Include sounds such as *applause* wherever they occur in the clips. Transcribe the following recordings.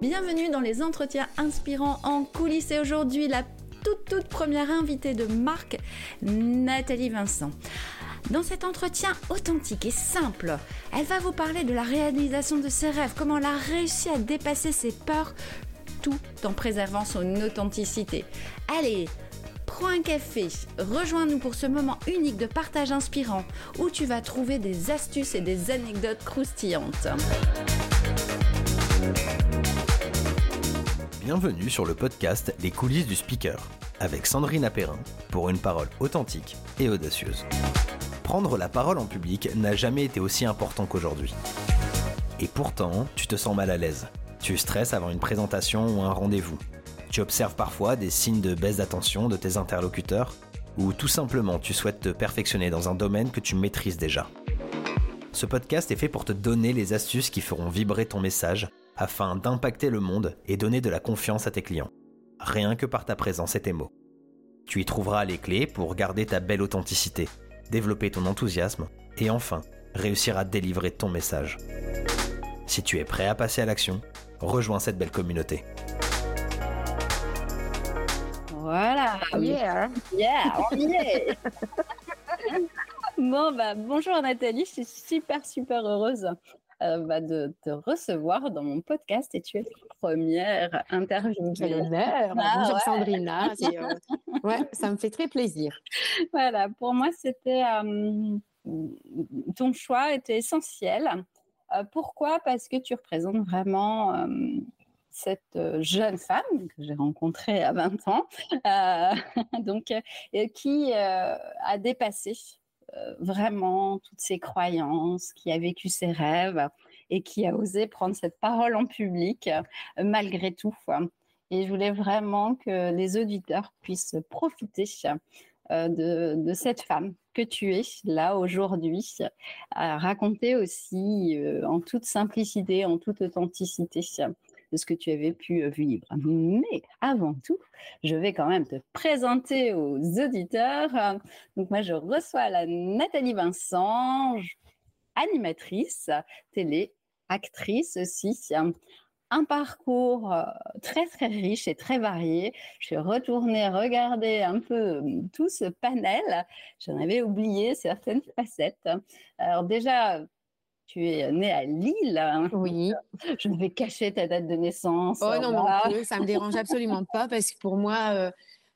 Bienvenue dans les entretiens inspirants en coulisses et aujourd'hui la toute toute première invitée de Marc, Nathalie Vincent. Dans cet entretien authentique et simple, elle va vous parler de la réalisation de ses rêves, comment elle a réussi à dépasser ses peurs tout en préservant son authenticité. Allez, prends un café, rejoins-nous pour ce moment unique de partage inspirant où tu vas trouver des astuces et des anecdotes croustillantes. Bienvenue sur le podcast Les coulisses du speaker avec Sandrine Apérin pour une parole authentique et audacieuse. Prendre la parole en public n'a jamais été aussi important qu'aujourd'hui. Et pourtant, tu te sens mal à l'aise. Tu stresses avant une présentation ou un rendez-vous. Tu observes parfois des signes de baisse d'attention de tes interlocuteurs ou tout simplement tu souhaites te perfectionner dans un domaine que tu maîtrises déjà. Ce podcast est fait pour te donner les astuces qui feront vibrer ton message afin d'impacter le monde et donner de la confiance à tes clients. Rien que par ta présence et tes mots. Tu y trouveras les clés pour garder ta belle authenticité, développer ton enthousiasme et enfin réussir à délivrer ton message. Si tu es prêt à passer à l'action, rejoins cette belle communauté. Voilà. Yeah. Yeah, on y est. *laughs* bon, bah, bonjour Nathalie, je suis super, super heureuse euh, bah, de te recevoir dans mon podcast et tu es la première interview. Quel honneur. Ah, Bonjour ouais. Sandrina. *laughs* Euh, ouais, ça me fait très plaisir. Voilà, pour moi, c'était euh, ton choix était essentiel. Euh, pourquoi? Parce que tu représentes vraiment euh, cette jeune femme que j'ai rencontrée à 20 ans, euh, *laughs* donc euh, qui euh, a dépassé vraiment toutes ses croyances, qui a vécu ses rêves et qui a osé prendre cette parole en public euh, malgré tout. Et je voulais vraiment que les auditeurs puissent profiter euh, de, cette femme que tu es là aujourd'hui, raconter aussi euh, en toute simplicité, en toute authenticité de ce que tu avais pu euh, vivre. Mais avant tout, je vais quand même te présenter aux auditeurs. Donc moi, je reçois la Nathalie Vincent, animatrice télé, actrice aussi. Un parcours euh, très très riche et très varié. Je suis retournée regarder un peu euh, tout ce panel. J'en avais oublié certaines facettes. Alors déjà, tu es née à Lille. hein. Oui. *laughs* Je vais cacher ta date de naissance. Oh non, Voilà. on peut, ça me dérange absolument pas parce que pour moi, euh,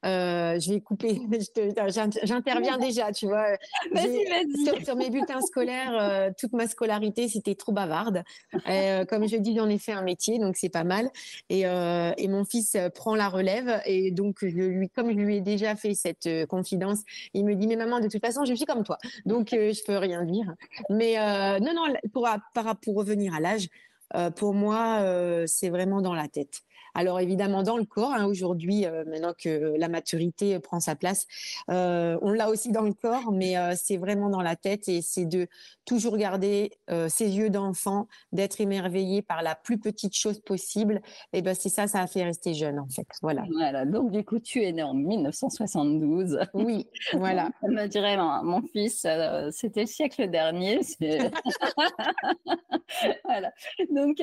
euh, je vais couper. *laughs* j'in- J'interviens déjà, tu vois. *laughs* Vas-y, J'ai- vas-y. Sur, sur mes bulletins scolaires, euh, toute ma scolarité, c'était trop bavarde. Euh, comme je dis, j'en ai fait un métier, donc c'est pas mal. Et, euh, et mon fils euh, prend la relève. Et donc, je lui, comme je lui ai déjà fait cette euh, confidence, il me dit, mais maman, de toute façon, je suis comme toi. Donc, euh, je peux rien dire. Mais euh, non, non, pour, par, pour revenir à l'âge, euh, pour moi, euh, c'est vraiment dans la tête. Alors évidemment dans le corps, hein, aujourd'hui, euh, maintenant que la maturité prend sa place, euh, on l'a aussi dans le corps, mais euh, c'est vraiment dans la tête et c'est de toujours garder ses yeux d'enfant, d'être émerveillé par la plus petite chose possible. Et ben c'est ça, ça a fait rester jeune en fait. Voilà. Voilà, donc du coup, tu es née en 1972. Oui, voilà. *laughs* Ça me dirait, mon, mon fils, c'était le siècle dernier. *laughs* *laughs* voilà. Donc,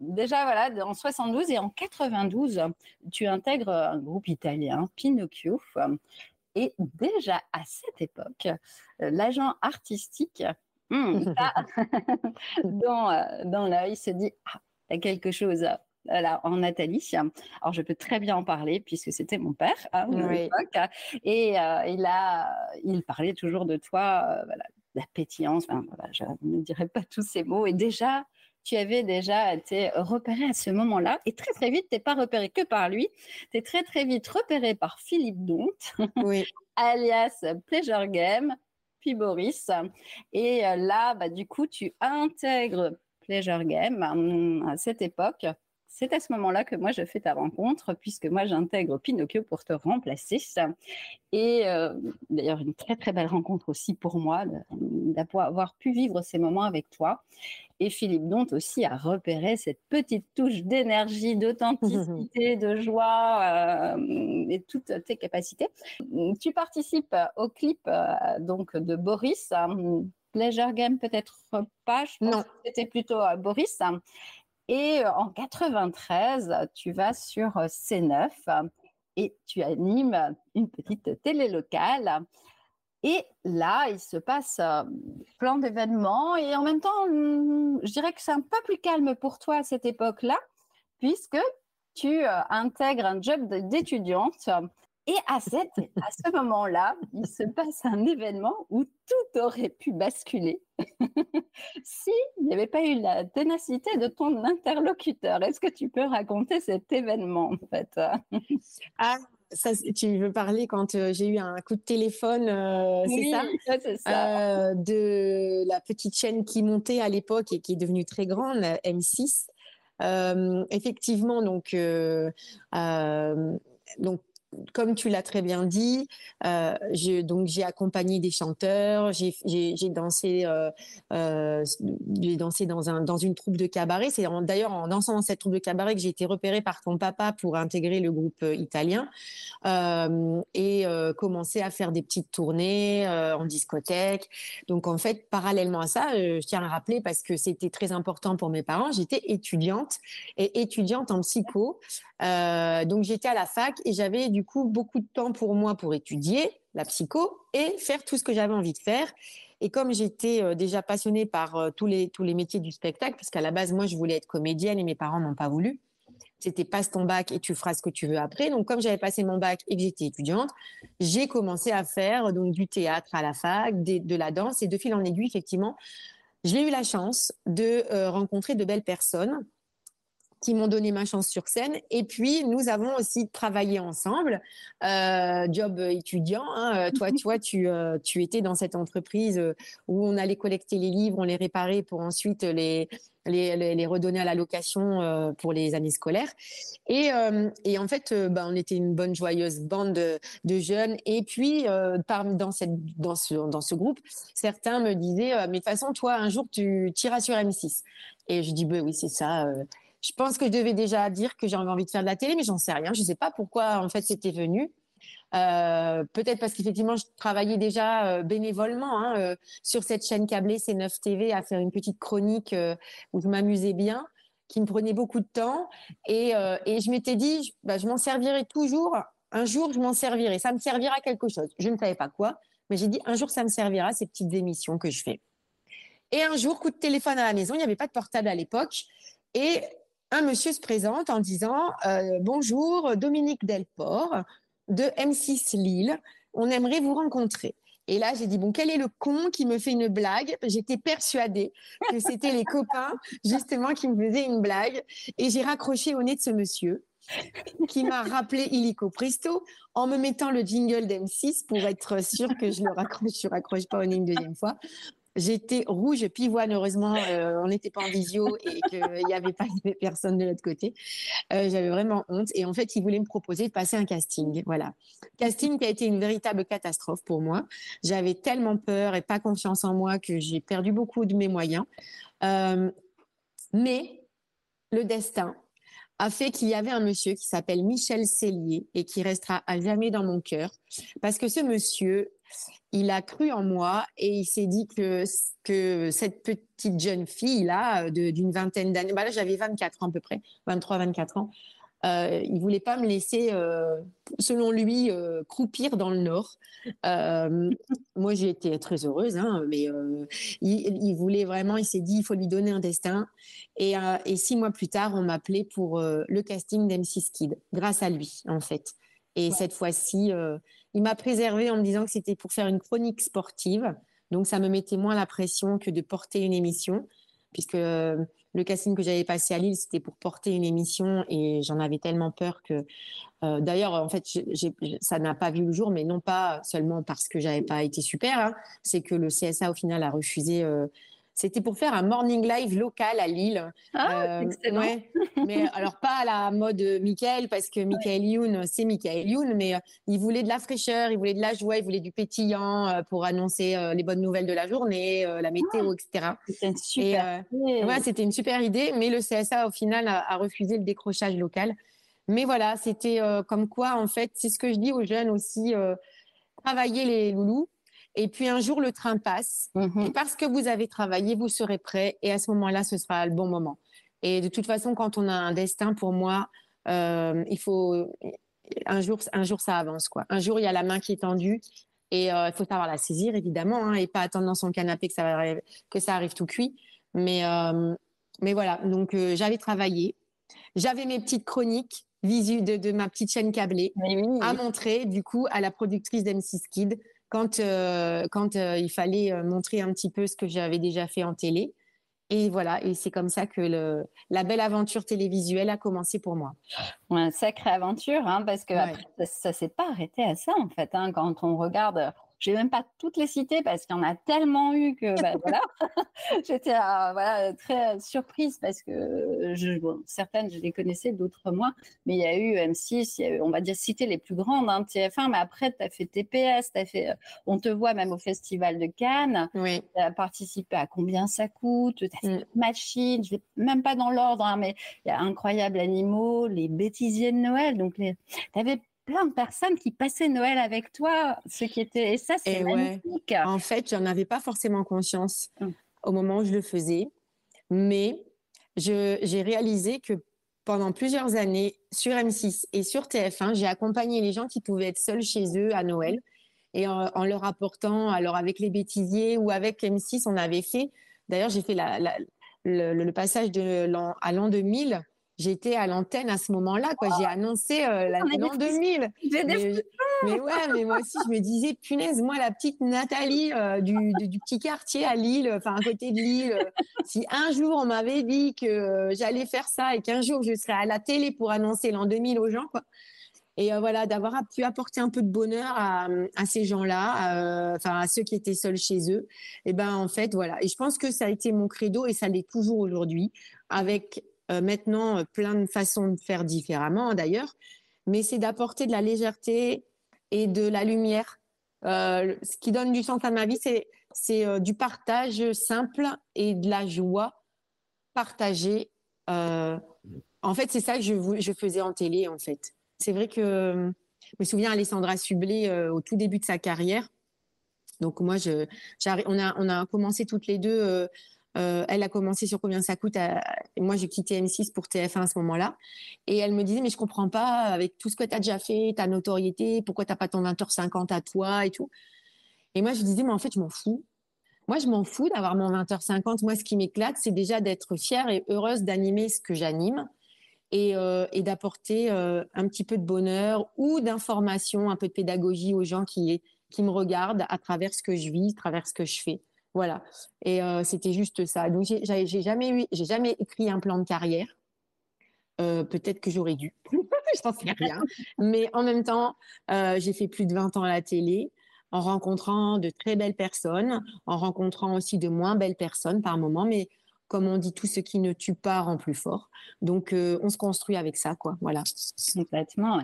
déjà, voilà, en 72 et en 92, tu intègres un groupe italien, Pinocchio. Et déjà à cette époque, l'agent artistique, *laughs* là, *laughs* dans, euh, dans l'œil, se dit Ah, t'as quelque chose euh, là, en Nathalie. Alors, je peux très bien en parler puisque c'était mon père hein, à Oui. l'époque. Et euh, il, a, il parlait toujours de toi, euh, voilà, la pétillance. Enfin, voilà, je ne dirais pas tous ces mots. Et déjà, tu avais déjà été repéré à ce moment-là. Et très, très vite, tu n'es pas repéré que par lui. Tu es très, très vite repéré par Philippe Donte, *laughs* Oui. alias Pleasure Game, puis Boris. Et euh, là, bah, du coup, tu intègres Pleasure Game hum, à cette époque. C'est à ce moment-là que moi, je fais ta rencontre, puisque moi, j'intègre Pinocchio pour te remplacer. Et euh, d'ailleurs, une très, très belle rencontre aussi pour moi, d'avoir pu vivre ces moments avec toi. Et Philippe Donte aussi a repéré cette petite touche d'énergie, *laughs* d'authenticité, de joie euh, et toutes tes capacités. Tu participes au clip euh, donc de Boris. Pleasure Game, peut-être pas. Je pense Non. que c'était plutôt Boris. Et euh, en 93, tu vas sur euh, C9 euh, et tu animes une petite télé locale. Et là, il se passe euh, plein d'événements. Et en même temps, hum, je dirais que c'est un peu plus calme pour toi à cette époque-là, puisque tu intègres un job d'étudiante. Et à, cette, à ce moment-là, il se passe un événement où tout aurait pu basculer *laughs* s'il n'y avait pas eu la ténacité de ton interlocuteur. Est-ce que tu peux raconter cet événement, en fait Ah, ça, c'est- tu veux parler quand euh, j'ai eu un coup de téléphone, euh, c'est ça? ouais, c'est ça. Euh, de la petite chaîne qui montait à l'époque et qui est devenue très grande, la M6. Euh, effectivement, donc, donc, comme tu l'as très bien dit, euh, donc j'ai accompagné des chanteurs, j'ai dansé, euh, euh, dansé dans un dans une troupe de cabaret. C'est d'ailleurs en dansant dans cette troupe de cabaret que j'ai été repérée par ton papa pour intégrer le groupe euh, italien et commencer à faire des petites tournées en discothèque. Donc en fait, parallèlement à ça, je tiens à rappeler parce que c'était très important pour mes parents, j'étais étudiante et étudiante en psycho. Donc j'étais à la fac et j'avais du coup beaucoup de temps pour moi pour étudier la psycho et faire tout ce que j'avais envie de faire. Et comme j'étais euh, déjà passionnée par euh, tous les tous les métiers du spectacle, puisqu'à la base moi je voulais être comédienne et mes parents n'ont pas voulu. C'était passe ton bac et tu feras ce que tu veux après. Donc comme j'avais passé mon bac et que j'étais étudiante, j'ai commencé à faire donc du théâtre à la fac, de la danse et de fil en aiguille effectivement, j'ai eu la chance de euh, rencontrer de belles personnes qui m'ont donné ma chance sur scène. Et puis, nous avons aussi travaillé ensemble, euh, job étudiant. hein. Euh, Toi, tu vois, tu, euh, tu étais dans cette entreprise où on allait collecter les livres, on les réparait pour ensuite les, les, les, les redonner à la location euh, pour les années scolaires. Et, et en fait, ben, on était une bonne, joyeuse bande de, de jeunes. Et puis, par, dans, cette, dans, ce, dans ce groupe, certains me disaient, mais de toute façon, toi, un jour, tu tiras sur M6. Et je dis, ben oui, c'est ça. Je pense que je devais déjà dire que j'avais envie de faire de la télé, mais j'en sais rien. Je sais pas pourquoi en fait c'était venu. Euh, Peut-être parce qu'effectivement je travaillais déjà euh, bénévolement hein, euh, sur cette chaîne câblée C9 TV à faire une petite chronique où je m'amusais bien, qui me prenait beaucoup de temps. Et, et je m'étais dit, je, bah, je m'en servirai toujours. Un jour, je m'en servirai. Ça me servira à quelque chose. Je ne savais pas quoi, mais j'ai dit un jour, ça me servira ces petites émissions que je fais. Et un jour, coup de téléphone à la maison. Il n'y avait pas de portable à l'époque. Et un monsieur se présente en disant euh, Bonjour, Dominique Delport de M6 Lille. On aimerait vous rencontrer. Et là, j'ai dit Bon, quel est le con qui me fait une blague? J'étais persuadée que c'était les copains, justement, qui me faisaient une blague. Et j'ai raccroché au nez de ce monsieur qui m'a rappelé illico presto en me mettant le jingle d'M6 pour être sûr que je le raccroche, je raccroche pas au nez une deuxième fois. J'étais rouge pivoine, heureusement, euh, on n'était pas en visio et qu'il n'y avait pas avait personne de l'autre côté. Euh, J'avais vraiment honte. Et en fait, il voulait me proposer de passer un casting. Voilà. Casting qui a été une véritable catastrophe pour moi. J'avais tellement peur et pas confiance en moi que j'ai perdu beaucoup de mes moyens. Euh, mais le destin a fait qu'il y avait un monsieur qui s'appelle Michel Cellier et qui restera à jamais dans mon cœur. Parce que ce monsieur, il a cru en moi et il s'est dit que, que cette petite jeune fille-là, de- d'une vingtaine d'années, bah là j'avais 24 ans à peu près, 23, 24 ans, euh, il voulait pas me laisser, euh, selon lui, euh, croupir dans le Nord. Euh, moi, j'ai été très heureuse, hein, mais euh, il, voulait vraiment, il s'est dit, il faut lui donner un destin. Et, euh, et six mois plus tard, on m'appelait pour euh, le casting d'M6 Kid, grâce à lui, en fait. Et cette fois-ci, euh, il m'a préservé en me disant que c'était pour faire une chronique sportive. Donc, ça me mettait moins la pression que de porter une émission, puisque euh, le casting que j'avais passé à Lille, c'était pour porter une émission et j'en avais tellement peur que. euh, D'ailleurs, en fait, ça n'a pas vu le jour, mais non pas seulement parce que j'avais pas été super, hein, c'est que le CSA au final a refusé. Euh, c'était pour faire un morning live local à Lille. Ah, Euh, excellent. ouais. mais alors pas à la mode Michael, parce que Michael Youn, c'est Michael Youn, mais euh, il voulait de la fraîcheur, il voulait de la joie, il voulait du pétillant euh, pour annoncer euh, les bonnes nouvelles de la journée, euh, la météo, etc. C'était une super. euh, idée. Ouais, c'était une super idée, mais le CSA au final a, a refusé le décrochage local. Mais voilà, c'était euh, comme quoi en fait, c'est ce que je dis aux jeunes aussi, euh, travailler les loulous Et puis un jour, le train passe. Mhm. Et parce que vous avez travaillé, vous serez prêt. Et à ce moment-là, ce sera le bon moment. Et de toute façon, quand on a un destin, pour moi, euh, il faut un jour, un jour, ça avance quoi. Un jour, il y a la main qui est tendue et euh, il faut savoir la saisir évidemment hein, et pas attendre dans son canapé que ça arrive, que ça arrive tout cuit. Mais euh, mais voilà. Donc j'avais travaillé, j'avais mes petites chroniques visu de, de ma petite chaîne câblée à montrer du coup à la productrice d'M6 Kid quand, euh, quand euh, il fallait euh, montrer un petit peu ce que j'avais déjà fait en télé. Et voilà, et c'est comme ça que le, la belle aventure télévisuelle a commencé pour moi. Une sacrée aventure, hein, parce que après, ça, ne s'est pas arrêté à ça en fait. Hein, quand on regarde je vais même pas toutes les citer parce qu'il y en a tellement eu que bah, *laughs* voilà, *laughs* j'étais euh, voilà, très surprise parce que je, certaines je les connaissais, d'autres moins. Mais il y a eu M6, il y a eu, on va dire citer les plus grandes, hein, TF1. Mais après, tu as fait TPS, as fait, euh, on te voit même au Festival de Cannes. Oui. Tu as participé à combien ça coûte? Tu as fait mm. Machine, je vais même pas dans l'ordre, hein, mais il y a Incroyable Animaux, les bêtisiers de Noël. Donc, tu avais plein de personnes qui passaient Noël avec toi, ce qui était et ça c'est magnifique. En fait, j'en avais pas forcément conscience hum. au moment où je le faisais, mais j'ai réalisé que pendant plusieurs années sur M6 et sur TF1, j'ai accompagné les gens qui pouvaient être seuls chez eux à Noël et en, leur apportant, alors avec les bêtisiers ou avec M6, on avait fait. D'ailleurs, j'ai fait la, le, le, passage de à l'an 2000 j'étais à l'antenne à ce moment-là, quoi. J'ai annoncé euh, l'an 2000. Mais, mais, ouais, mais moi aussi, je me disais, punaise, moi, la petite Nathalie euh, du, du, petit quartier à Lille, enfin, à côté de Lille, euh, si un jour on m'avait dit que euh, j'allais faire ça et qu'un jour je serais à la télé pour annoncer l'an 2000 aux gens, quoi. Et voilà, d'avoir pu apporter un peu de bonheur à, à ces gens-là, enfin à ceux qui étaient seuls chez eux. Et ben en fait voilà. Et je pense que ça a été mon credo et ça l'est toujours aujourd'hui, avec maintenant euh, plein de façons de faire différemment d'ailleurs, mais c'est d'apporter de la légèreté et de la lumière. Euh, ce qui donne du sens à ma vie, c'est du partage simple et de la joie partagée. en fait, c'est ça que je, faisais en télé, en fait. C'est vrai que je me souviens Alessandra Sublet au tout début de sa carrière. Donc moi, on a on a commencé toutes les deux euh, elle a commencé sur combien ça coûte. moi, j'ai quitté M6 pour TF1 à ce moment-là. Et elle me disait, mais je comprends pas, avec tout ce que tu as déjà fait, ta notoriété, pourquoi tu n'as pas ton 20h50 à toi et tout. Et moi, je disais, mais en fait, je m'en fous. Moi, je m'en fous d'avoir mon 20h50. Moi, ce qui m'éclate, c'est déjà d'être fière et heureuse d'animer ce que j'anime et, euh, d'apporter euh, un petit peu de bonheur ou d'information, un peu de pédagogie aux gens qui, qui me regardent à travers ce que je vis, à travers ce que je fais. Voilà. Et euh, c'était juste ça. Donc, j'ai jamais jamais écrit un plan de carrière. Euh, peut-être que j'aurais dû. *laughs* Je n'en rien. Mais en même temps, euh, j'ai fait plus de 20 ans à la télé en rencontrant de très belles personnes, en rencontrant aussi de moins belles personnes par moment. Mais comme on dit, tout ce qui ne tue pas rend plus fort. Donc, on se construit avec ça, quoi. Voilà. Complètement.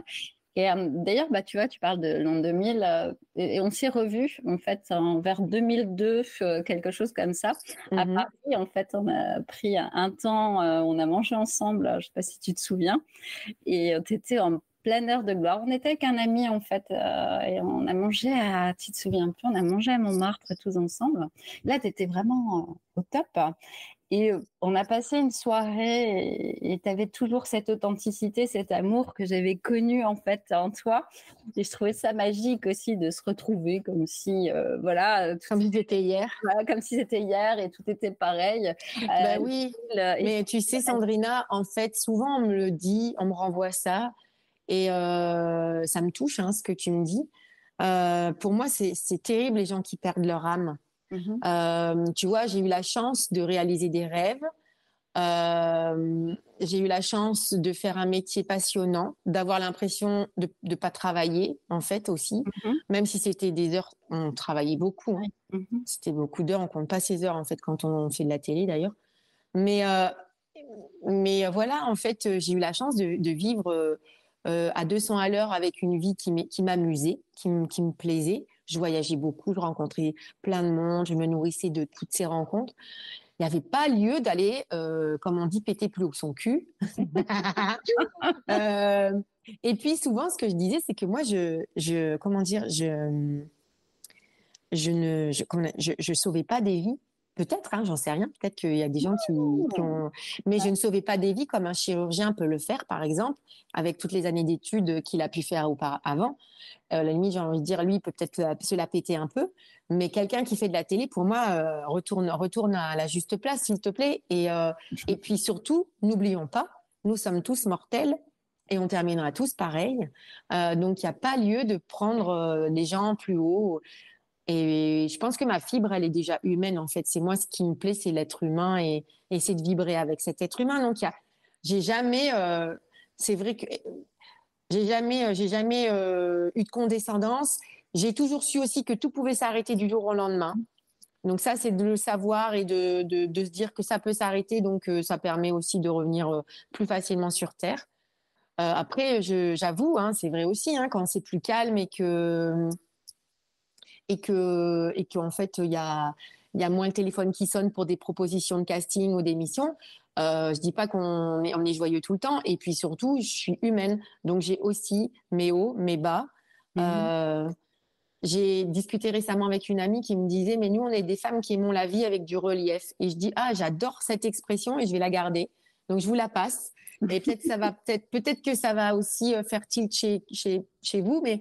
Et euh, d'ailleurs, bah, tu vois, tu parles de l'an 2000 euh, et, on s'est revus en fait en, vers 2002, euh, quelque chose comme ça. À mmh Paris, en fait, on a pris un temps, on a mangé ensemble, je ne sais pas si tu te souviens, et tu étais en pleine heure de gloire. On était avec un ami en fait et on a mangé à, tu te souviens plus, on a mangé à Montmartre tous ensemble. Là, tu étais vraiment au top. Et on a passé une soirée et tu avais toujours cette authenticité, cet amour que j'avais connu en fait en toi. Et je trouvais ça magique aussi de se retrouver comme si, voilà. Comme si c'était hier. comme si c'était hier et tout était pareil. bah oui. Mais tu sais, Sandrina, en fait, souvent on me le dit, on me renvoie ça et ça me touche hein, ce que tu me dis. pour moi, c'est terrible les gens qui perdent leur âme. Mmh euh, tu vois, j'ai eu la chance de réaliser des rêves. Euh, j'ai eu la chance de faire un métier passionnant, d'avoir l'impression de ne pas travailler, en fait, aussi. Mmh Même si c'était des heures, on travaillait beaucoup. Hein. Mmh c'était beaucoup d'heures, on compte pas ces heures, en fait, quand on fait de la télé, d'ailleurs. Mais, euh, mais voilà, en fait, j'ai eu la chance de, de vivre à 200 à l'heure avec une vie qui m'amusait, qui, qui me plaisait. Je voyageais beaucoup, je rencontrais plein de monde, je me nourrissais de toutes ces rencontres. Il n'y avait pas lieu d'aller, euh, comme on dit, péter plus haut son cul. *laughs* Euh, et puis souvent, ce que je disais, c'est que moi, je, je comment dire, je, je ne je, je, je sauvais pas des vies Peut-être, hein, j'en sais rien. Peut-être qu'il y a des gens qui, ont. Mais je ne sauvais pas des vies comme un chirurgien peut le faire, par exemple, avec toutes les années d'études qu'il a pu faire auparavant. Euh, la limite, j'ai envie de dire, lui, peut peut-être se la péter un peu. Mais quelqu'un qui fait de la télé, pour moi, euh, retourne, retourne à la juste place, s'il te plaît. Et, euh, et puis surtout, n'oublions pas, nous sommes tous mortels et on terminera tous pareil. Donc, il n'y a pas lieu de prendre les gens plus haut. Et je pense que ma fibre, elle est déjà humaine, en fait. C'est moi, ce qui me plaît, c'est l'être humain et, et c'est de vibrer avec cet être humain. Donc, j'ai jamais, euh, c'est vrai que j'ai jamais, euh, j'ai jamais euh, eu de condescendance. J'ai toujours su aussi que tout pouvait s'arrêter du jour au lendemain. Donc ça, c'est de le savoir et de se dire que ça peut s'arrêter. Donc ça permet aussi de revenir plus facilement sur Terre. après, j'avoue, hein, c'est vrai aussi, hein, quand c'est plus calme et que et que et qu'en fait il y a il y a moins de téléphones qui sonnent pour des propositions de casting ou d'émissions. Euh, je dis pas qu'on est, on est joyeux tout le temps. Et puis surtout, je suis humaine, donc j'ai aussi mes hauts, mes bas. Mhm. Euh, j'ai discuté récemment avec une amie qui me disait, mais nous, on est des femmes qui aimons la vie avec du relief. Et je dis, ah, j'adore cette expression et je vais la garder. Donc je vous la passe. Et peut-être ça va peut-être peut-être que ça va aussi euh, faire tilt chez, chez, chez vous, mais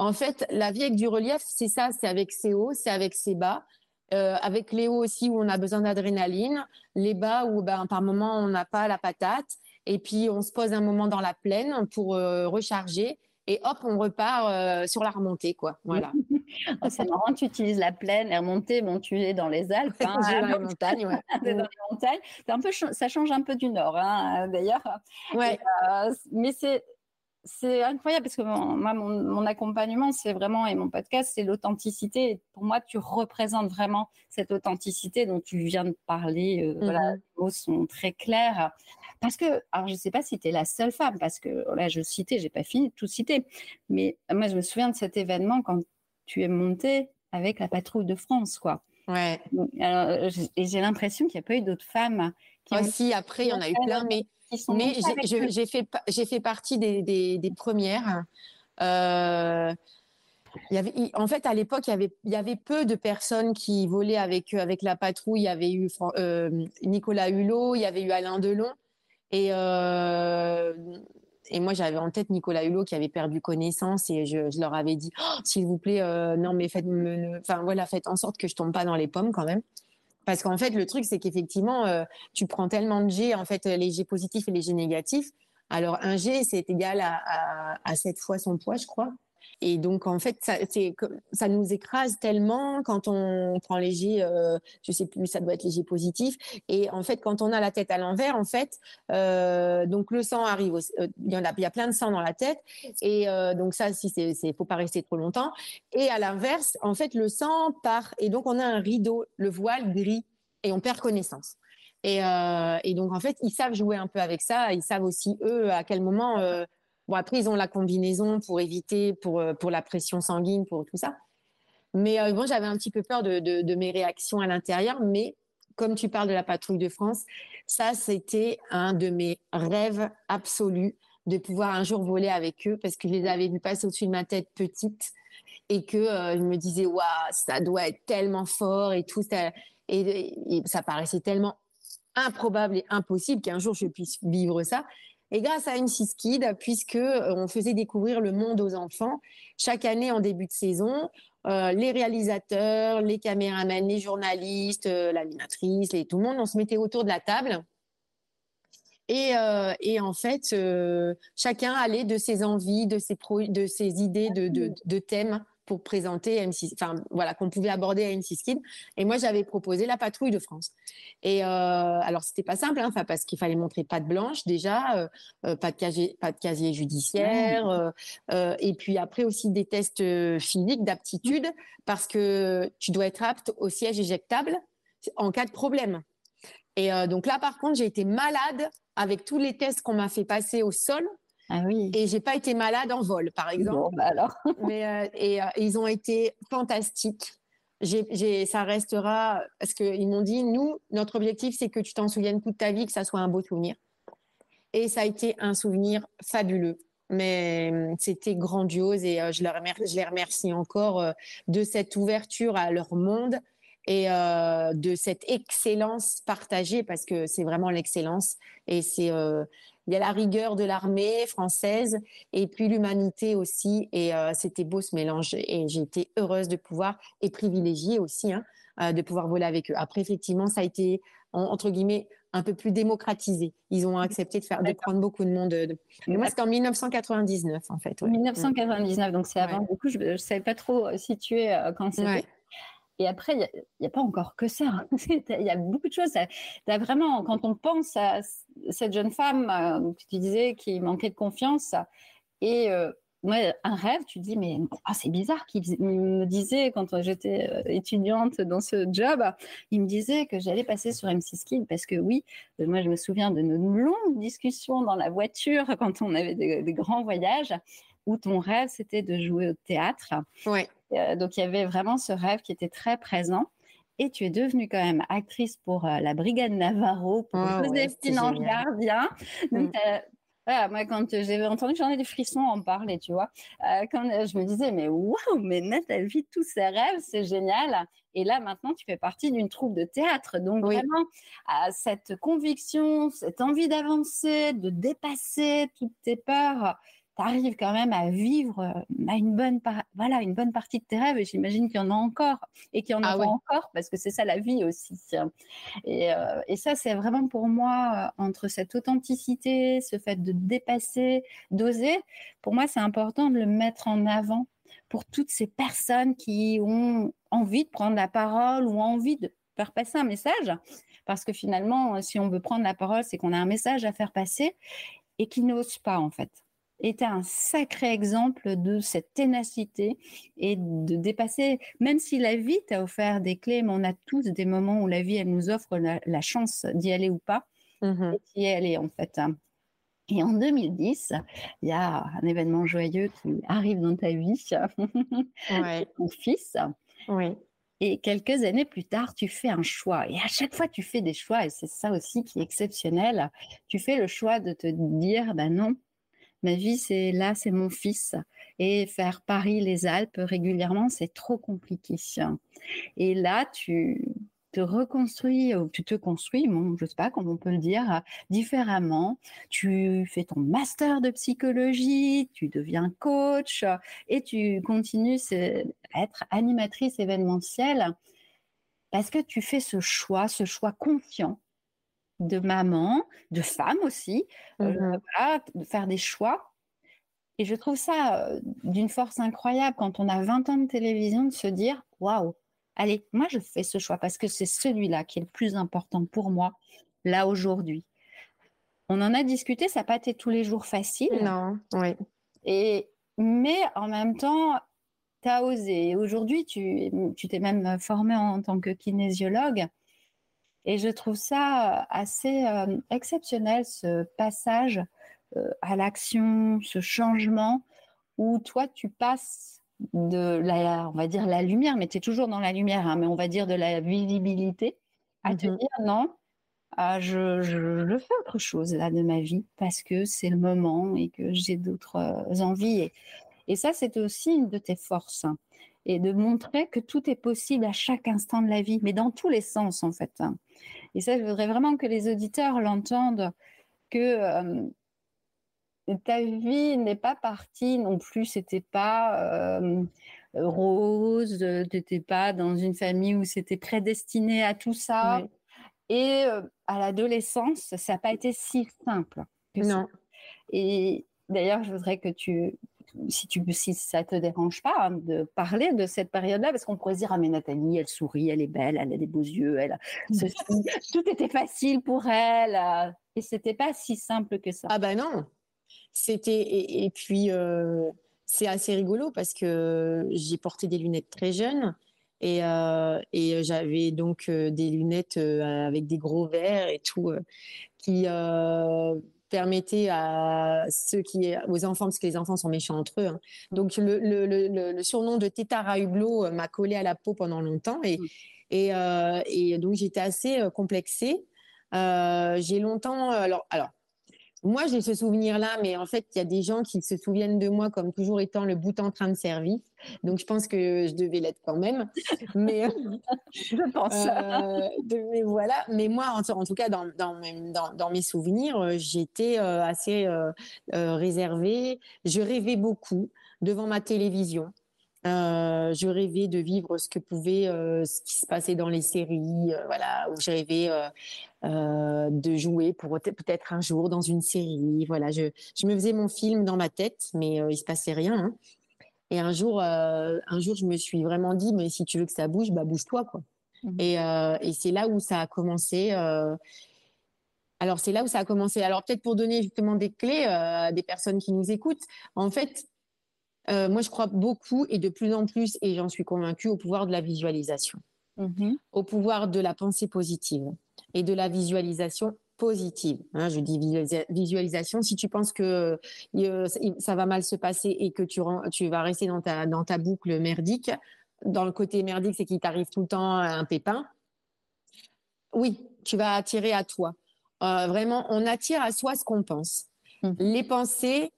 en fait, la vie avec du relief, c'est ça, c'est avec ses hauts, c'est avec ses bas. Euh, avec les hauts aussi où on a besoin d'adrénaline, les bas où ben, par moment on n'a pas la patate, et puis on se pose un moment dans la plaine pour euh, recharger, et hop, on repart euh, sur la remontée, quoi. Voilà. *laughs* c'est marrant, tu utilises la plaine, la remontée, bon, tu es dans les Alpes. *laughs* Hein, *laughs* dans les montagnes, ouais. dans les montagnes. Un peu, ça change un peu du nord, hein, d'ailleurs. Ouais. mais c'est c'est incroyable parce que mon, moi, mon, accompagnement, c'est vraiment, et mon podcast, c'est l'authenticité. Pour moi, tu représentes vraiment cette authenticité dont tu viens de parler. Euh, voilà, mhm. les mots sont très clairs. Parce que, alors je ne sais pas si tu es la seule femme, parce que là, je citais, j'ai pas fini de tout citer, mais moi, je me souviens de cet événement quand tu es montée avec la patrouille de France, quoi. Ouais. et j'ai l'impression qu'il n'y a pas eu d'autres femmes. Qui Aussi, après, il y en a eu plein, mais mais j'ai fait, fait partie des, des, premières. Euh, il y avait, en fait, à l'époque, il y avait, il y avait peu de personnes qui volaient avec, avec la patrouille. Il y avait eu euh, Nicolas Hulot, il y avait eu Alain Delon. Et, euh, et moi, j'avais en tête Nicolas Hulot qui avait perdu connaissance et je, je leur avais dit, oh, s'il vous plaît, non, mais faites, voilà, faites en sorte que je tombe pas dans les pommes quand même. Parce qu'en fait, le truc, c'est qu'effectivement, euh, tu prends tellement de G, en fait, les G positifs et les G négatifs. Alors, un G, c'est égal à, à, à 7 fois son poids, je crois. Et donc, en fait, ça, nous écrase tellement quand on prend léger, euh, je sais plus, ça doit être léger positif. Et en fait, quand on a la tête à l'envers, en fait, euh, donc le sang arrive, euh, il y a, y a plein de sang dans la tête. Et euh, donc ça, si c'est, faut pas rester trop longtemps. Et à l'inverse, en fait, le sang part. Et donc, on a un rideau, le voile gris, et on perd connaissance. Et, donc, en fait, ils savent jouer un peu avec ça. Ils savent aussi, eux, à quel moment Bon, après, ils ont la combinaison pour éviter, pour, euh, pour la pression sanguine, pour tout ça. Mais euh, bon, j'avais un petit peu peur de, de, mes réactions à l'intérieur. Mais comme tu parles de la patrouille de France, ça, c'était un de mes rêves absolus de pouvoir un jour voler avec eux parce que je les avais vus passer au-dessus de ma tête petite et que euh, je me disais, waouh, ça doit être tellement fort et tout. Ça, et ça paraissait tellement improbable et impossible qu'un jour je puisse vivre ça. Et grâce à M6 Kid, puisque euh, on faisait découvrir le monde aux enfants, chaque année en début de saison, euh, les réalisateurs, les caméramans, les journalistes, euh, l'animatrice, tout le monde, on se mettait autour de la table. Et, en fait, chacun allait de ses envies, de ses, idées de thèmes pour présenter M6, enfin voilà, qu'on pouvait aborder à M6 Kid. Et moi, j'avais proposé la patrouille de France. Et euh, alors, c'était pas simple, hein, parce qu'il fallait montrer patte blanche déjà, euh, euh, pas de casier, pas de casier judiciaire, euh, euh, et puis après aussi des tests physiques d'aptitude, parce que tu dois être apte au siège éjectable en cas de problème. Et donc là, par contre, j'ai été malade avec tous les tests qu'on m'a fait passer au sol ah oui. Et j'ai pas été malade en vol, par exemple. Bon, bah alors. *laughs* Mais euh, et euh, ils ont été fantastiques. J'ai, ça restera parce qu'ils m'ont dit nous notre objectif c'est que tu t'en souviennes toute ta vie que ça soit un beau souvenir. Et ça a été un souvenir fabuleux. mais hum, c'était grandiose et je, leur je les remercie encore de cette ouverture à leur monde et de cette excellence partagée parce que c'est vraiment l'excellence et c'est il y a la rigueur de l'armée française et puis l'humanité aussi. Et euh, c'était beau ce mélange. Et j'ai été heureuse de pouvoir, et privilégiée aussi, hein, euh, de pouvoir voler avec eux. Après, effectivement, ça a été, entre guillemets, un peu plus démocratisé. Ils ont accepté de faire, de prendre beaucoup de monde. Mais moi, c'était en 1999, en fait. 1999, donc c'est avant. Du coup, je ne savais pas trop euh, situer quand c'était. Et après, il n'y a, pas encore que ça. Hein. *laughs* Il y a beaucoup de choses. Vraiment, quand on pense à cette jeune femme euh, que tu disais qui manquait de confiance, et euh, un rêve, tu te dis, mais ah, c'est bizarre qu'il me disait, quand j'étais euh, étudiante dans ce job, il me disait que j'allais passer sur M6 Kid parce que oui, moi je me souviens de nos longues discussions dans la voiture *laughs* quand on avait des, des grands voyages où ton rêve c'était de jouer au théâtre. Ouais. Euh, donc il y avait vraiment ce rêve qui était très présent. Et tu es devenue quand même actrice pour euh, la Brigade Navarro, pour oh, Joséphine. Donc, mm. moi, quand j'ai entendu, j'en ai des frissons en parler, tu vois. Euh, quand je me disais, mais waouh, mais elle vit tous ses rêves, c'est génial. Et là, maintenant, tu fais partie d'une troupe de théâtre. Donc, vraiment, cette conviction, cette envie d'avancer, de dépasser toutes tes peurs, arrive quand même à vivre euh, à une bonne, voilà, une bonne partie de tes rêves. Et j'imagine qu'il y en a encore et qu'il y en ah aura encore parce que c'est ça la vie aussi. Et, euh, et ça, c'est vraiment pour moi, euh, entre cette authenticité, ce fait de dépasser, d'oser, pour moi, c'est important de le mettre en avant pour toutes ces personnes qui ont envie de prendre la parole ou envie de faire passer un message. Parce que finalement, si on veut prendre la parole, c'est qu'on a un message à faire passer et qui n'osent pas, en fait était un sacré exemple de cette ténacité et de dépasser, même si la vie t'a offert des clés, mais on a tous des moments où la vie, elle nous offre la, chance d'y aller ou pas, mmh et d'y aller en fait. Et en 2010, il y a un événement joyeux qui arrive dans ta vie, *laughs* ouais. ton fils. Oui. Et quelques années plus tard, tu fais un choix. Et à chaque fois, tu fais des choix. Et c'est ça aussi qui est exceptionnel. Tu fais le choix de te dire, ben non, Ma vie, c'est là, c'est mon fils. Et faire Paris-les Alpes régulièrement, c'est trop compliqué. Et là, tu te reconstruis, ou tu te construis, bon, je sais pas comment on peut le dire, différemment. Tu fais ton master de psychologie, tu deviens coach et tu continues à être animatrice événementielle parce que tu fais ce choix, ce choix confiant de maman, de femme aussi, euh, mmh de faire des choix. Et je trouve ça euh, d'une force incroyable quand on a 20 ans de télévision de se dire waouh, allez, moi je fais ce choix parce que c'est celui-là qui est le plus important pour moi là aujourd'hui. On en a discuté, ça n'a pas été tous les jours facile. Non, oui. Et, mais en même temps, tu as osé. Aujourd'hui, tu t'es même formé en tant que kinésiologue. Et je trouve ça euh, assez euh, exceptionnel, ce passage euh, à l'action, ce changement où toi, tu passes de la, on va dire la lumière, mais tu es toujours dans la lumière, hein, mais on va dire de la visibilité, à te mmh dire non, ah, je, je, fais autre chose là de ma vie parce que c'est le moment et que j'ai d'autres envies. Et, et ça, c'est aussi une de tes forces. Et de montrer que tout est possible à chaque instant de la vie, mais dans tous les sens en fait. Et ça, je voudrais vraiment que les auditeurs l'entendent, que euh, ta vie n'est pas partie non plus, c'était pas euh, rose, n'étais pas dans une famille où c'était prédestiné à tout ça. Et euh, à l'adolescence, ça n'a pas été si simple. non. Et d'ailleurs, je voudrais que tu si, tu, si ça te dérange pas hein, de parler de cette période-là, parce qu'on pourrait se dire, ah mais Nathalie, elle sourit, elle est belle, elle a des beaux yeux, elle, *laughs* tout était facile pour elle, euh, et c'était pas si simple que ça. Ah ben non, c'était et, puis euh, c'est assez rigolo parce que j'ai porté des lunettes très jeune. Et, euh, et j'avais donc des lunettes avec des gros verres et tout qui permettait à ceux qui, aux enfants, parce que les enfants sont méchants entre eux. Hein. Donc le, le, le, le, surnom de Tétara Hublot euh, m'a collé à la peau pendant longtemps et, et, euh, et donc j'étais assez euh, complexée. Euh, j'ai longtemps, alors, alors moi, j'ai ce souvenir-là, mais en fait, il y a des gens qui se souviennent de moi comme toujours étant le bout en train de service. Donc, je pense que je devais l'être quand même. Mais *laughs* je pense. Euh, mais voilà. Mais moi, en, tout cas, dans, dans, dans, mes souvenirs, euh, j'étais euh, assez réservée. Je rêvais beaucoup devant ma télévision. Je rêvais de vivre ce que pouvait, ce qui se passait dans les séries, voilà, où je rêvais euh, de jouer pour peut-être un jour dans une série. Voilà, je, je, me faisais mon film dans ma tête, mais euh, il se passait rien. Hein. Et un jour, euh, un jour, je me suis vraiment dit, mais si tu veux que ça bouge, bah bouge-toi, quoi. Mmh. Et, et c'est là où ça a commencé. Alors c'est là où ça a commencé. Alors peut-être pour donner justement des clés à des personnes qui nous écoutent. En fait, moi je crois beaucoup et de plus en plus, et j'en suis convaincue, au pouvoir de la visualisation, mmh. au pouvoir de la pensée positive et de la visualisation positive. Hein, je dis visualisation. Si tu penses que euh, ça va mal se passer et que tu, tu vas rester dans ta, dans ta boucle merdique, dans le côté merdique, c'est qu'il t'arrive tout le temps un pépin. Oui, tu vas attirer à toi. Euh, vraiment, on attire à soi ce qu'on pense. Mmh. Les pensées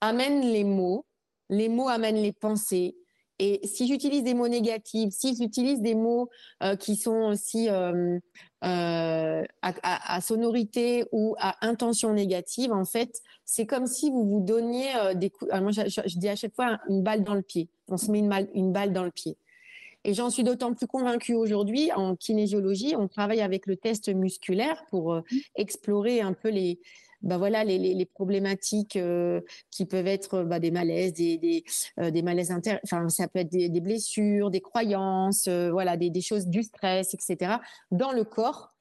amènent les mots, les mots amènent les pensées, et si j'utilise des mots négatifs, si j'utilise des mots euh, qui sont aussi euh, euh, à, sonorité ou à intention négative, en fait, c'est comme si vous vous donniez des coups. moi, je, dis à chaque fois une balle dans le pied. On se met une, une balle dans le pied. Et j'en suis d'autant plus convaincue aujourd'hui en kinésiologie. On travaille avec le test musculaire pour explorer un peu les, bah voilà les, problématiques euh, qui peuvent être bah, des malaises, des, des, euh, malaises inter... enfin ça peut être des, blessures, des croyances, euh, voilà des, choses du stress, etc. Dans le corps,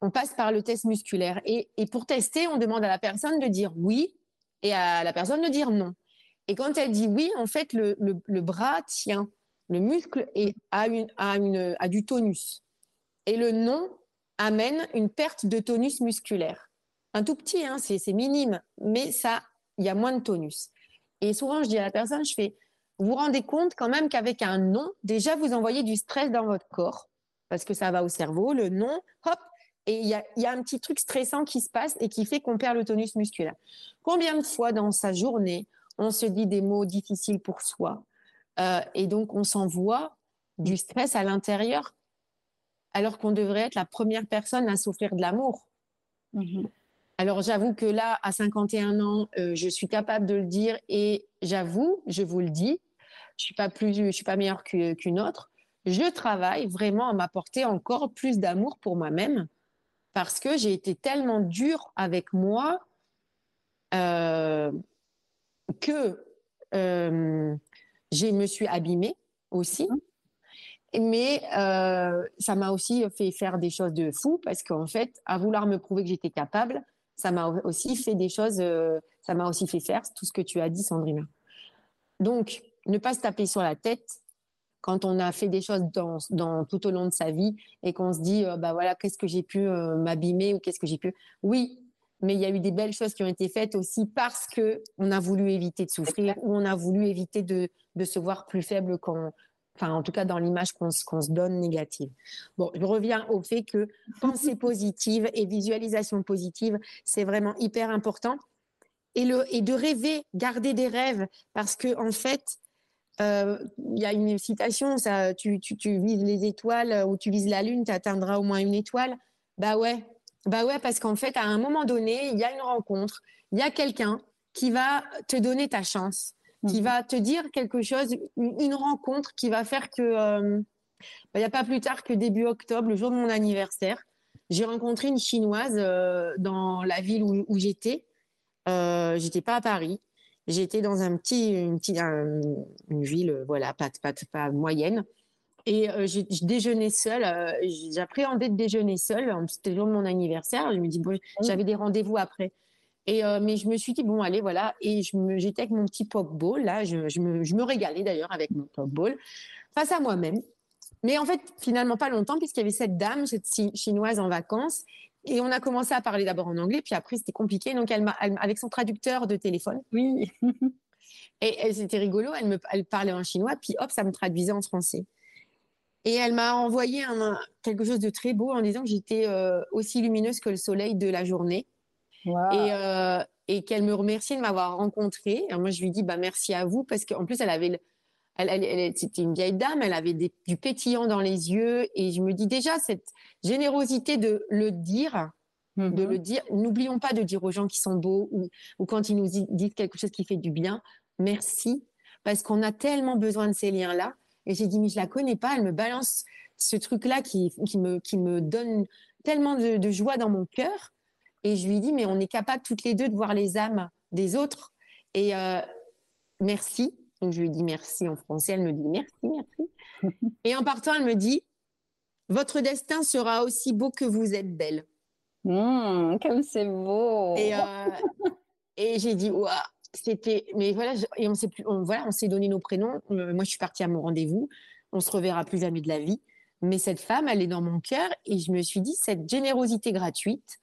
on passe par le test musculaire et, pour tester, on demande à la personne de dire oui et à la personne de dire non. Et quand elle dit oui, en fait le, bras tient, le muscle a du tonus et le non amène une perte de tonus musculaire un tout petit, hein, c'est minime, mais ça, il y a moins de tonus. Et souvent, je dis à la personne, je fais, vous vous rendez compte quand même qu'avec un non, déjà, vous envoyez du stress dans votre corps, parce que ça va au cerveau, le non, hop, et il y a, un petit truc stressant qui se passe et qui fait qu'on perd le tonus musculaire. Combien de fois dans sa journée, on se dit des mots difficiles pour soi, euh, et donc on s'envoie du stress à l'intérieur, alors qu'on devrait être la première personne à souffrir de l'amour? Mmh alors j'avoue que là, à 51 ans, euh, je suis capable de le dire et j'avoue, je vous le dis, je suis pas plus, je suis pas meilleure qu'une autre. Je travaille vraiment à m'apporter encore plus d'amour pour moi-même parce que j'ai été tellement dure avec moi euh, que euh, je me suis abîmée aussi. Mais ça m'a aussi fait faire des choses de fou parce qu'en fait, à vouloir me prouver que j'étais capable, ça m'a aussi fait des choses, euh, ça m'a aussi fait faire tout ce que tu as dit, Sandrina. Donc, ne pas se taper sur la tête quand on a fait des choses dans, tout au long de sa vie et qu'on se dit, euh, bah voilà, qu'est-ce que j'ai pu euh, m'abîmer ou qu'est-ce que j'ai pu. Oui, mais il y a eu des belles choses qui ont été faites aussi parce que on a voulu éviter de souffrir ou on a voulu éviter de, de se voir plus faible quand, enfin en tout cas dans l'image qu'on se donne négative. Bon, je reviens au fait que *laughs* pensée positive et visualisation positive, c'est vraiment hyper important. Et, le, et de rêver, garder des rêves, parce que en fait, euh, il y a une citation, ça, tu, tu, tu, vises les étoiles ou tu vises la lune, tu atteindras au moins une étoile. Bah ouais, bah ouais, parce qu'en fait, à un moment donné, il y a une rencontre, il y a quelqu'un qui va te donner ta chance qui mhm. va te dire quelque chose, une, rencontre qui va faire que, euh, bah, il n'y a pas plus tard que début octobre, le jour de mon anniversaire, j'ai rencontré une chinoise euh, dans la ville où, j'étais. Euh, j'étais pas à Paris, j'étais dans un petit, une, petite, une ville, voilà, pas, pas, pas moyenne. Et euh, je déjeunais seule. J'appréhendais de déjeuner seule. C'était le jour de mon anniversaire. Je me dis, bon, j'avais des rendez-vous après. Et euh, mais je me suis dit bon allez voilà et j'étais avec mon petit pokeball là je, je, me, je me régalais d'ailleurs avec mon pokeball face à moi-même. Mais en fait finalement pas longtemps puisqu'il y avait cette dame cette chinoise en vacances et on a commencé à parler d'abord en anglais puis après c'était compliqué donc elle m'a avec son traducteur de téléphone. Oui. *laughs* et, c'était rigolo elle me elle parlait en chinois puis hop ça me traduisait en français. Et elle m'a envoyé un, quelque chose de très beau en disant que j'étais euh, aussi lumineuse que le soleil de la journée et, et qu'elle me remercie de m'avoir rencontrée. Et moi, je lui dis bah merci à vous parce qu'en plus, elle avait elle, elle, c'était une vieille dame, elle avait du pétillant dans les yeux. Et je me dis déjà, cette générosité de le dire, de mm-hmm. le dire, n'oublions pas de dire aux gens qui sont beaux ou, ou quand ils nous disent quelque chose qui fait du bien, merci, parce qu'on a tellement besoin de ces liens-là. Et j'ai dit, mais je la connais pas, elle me balance ce truc-là qui, qui, me, qui me donne tellement de, joie dans mon cœur. Et je lui dis, mais on est capable toutes les deux de voir les âmes des autres. Et euh, merci. Donc je lui dis merci en français, elle me dit merci, merci. *laughs* Et en partant, elle me dit Votre destin sera aussi beau que vous êtes belle. Mmh, comme c'est beau. Et, euh, et j'ai dit Waouh, c'était. Mais voilà, et on s'est plus, voilà, on s'est donné nos prénoms. Euh, moi, je suis partie à mon rendez-vous. On se reverra plus jamais de la vie. Mais cette femme, elle est dans mon cœur et je me suis dit cette générosité gratuite.